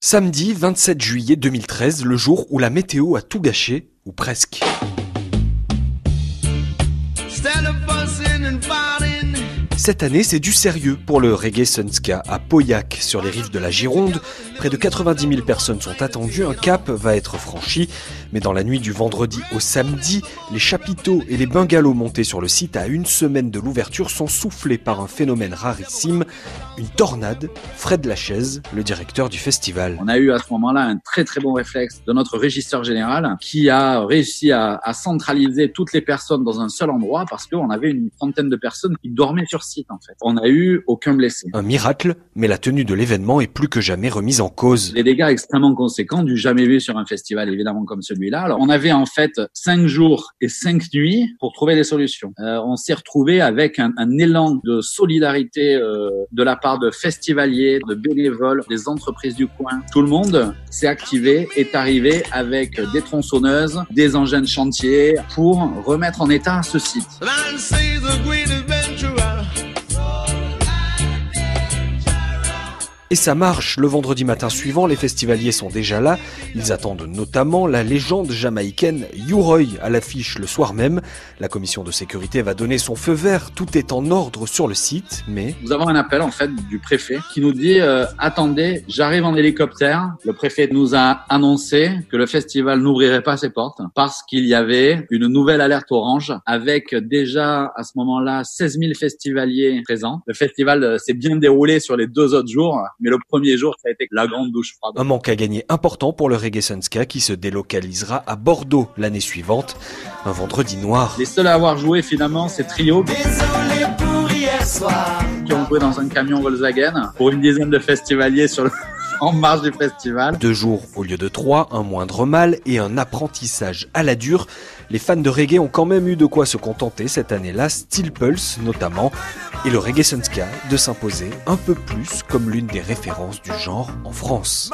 Samedi 27 juillet 2013, le jour où la météo a tout gâché, ou presque. Cette année, c'est du sérieux pour le Reggae Sunska à Pauillac, sur les rives de la Gironde. Près de 90 000 personnes sont attendues, un cap va être franchi. Mais dans la nuit du vendredi au samedi, les chapiteaux et les bungalows montés sur le site à une semaine de l'ouverture sont soufflés par un phénomène rarissime, une tornade. Fred Lachaise, le directeur du festival. On a eu à ce moment-là un très très bon réflexe de notre régisseur général qui a réussi à, à centraliser toutes les personnes dans un seul endroit parce qu'on avait une trentaine de personnes qui dormaient sur site en fait. On n'a eu aucun blessé. Un miracle, mais la tenue de l'événement est plus que jamais remise en cause. Des dégâts extrêmement conséquents, du jamais vu sur un festival évidemment comme celui-là. Alors on avait en fait cinq jours et cinq nuits pour trouver des solutions. Euh, on s'est retrouvé avec un, un, élan de solidarité euh, de la part de festivaliers, de bénévoles, des entreprises du coin. Tout le monde s'est activé, est arrivé avec des tronçonneuses, des engins de chantier pour remettre en état ce site. Et ça marche. Le vendredi matin suivant, les festivaliers sont déjà là. Ils attendent notamment la légende jamaïcaine U-Roy à l'affiche le soir même. La commission de sécurité va donner son feu vert. Tout est en ordre sur le site, mais... Nous avons un appel en fait du préfet qui nous dit euh, attendez, j'arrive en hélicoptère. Le préfet nous a annoncé que le festival n'ouvrirait pas ses portes parce qu'il y avait une nouvelle alerte orange avec déjà à ce moment-là 16 000 festivaliers présents. Le festival euh, s'est bien déroulé sur les deux autres jours mais le premier jour, ça a été la grande douche froide. Un manque à gagner important pour le Reggae Sunska qui se délocalisera à Bordeaux l'année suivante. Un vendredi noir. Les seuls à avoir joué finalement, c'est Trio. Qui ont joué dans un camion Volkswagen pour une dizaine de festivaliers sur le en marge du festival. Deux jours au lieu de trois, un moindre mal et un apprentissage à la dure. Les fans de reggae ont quand même eu de quoi se contenter cette année-là, Steel Pulse notamment, et le Reggae Sunska de s'imposer un peu plus comme l'une des références du genre en France.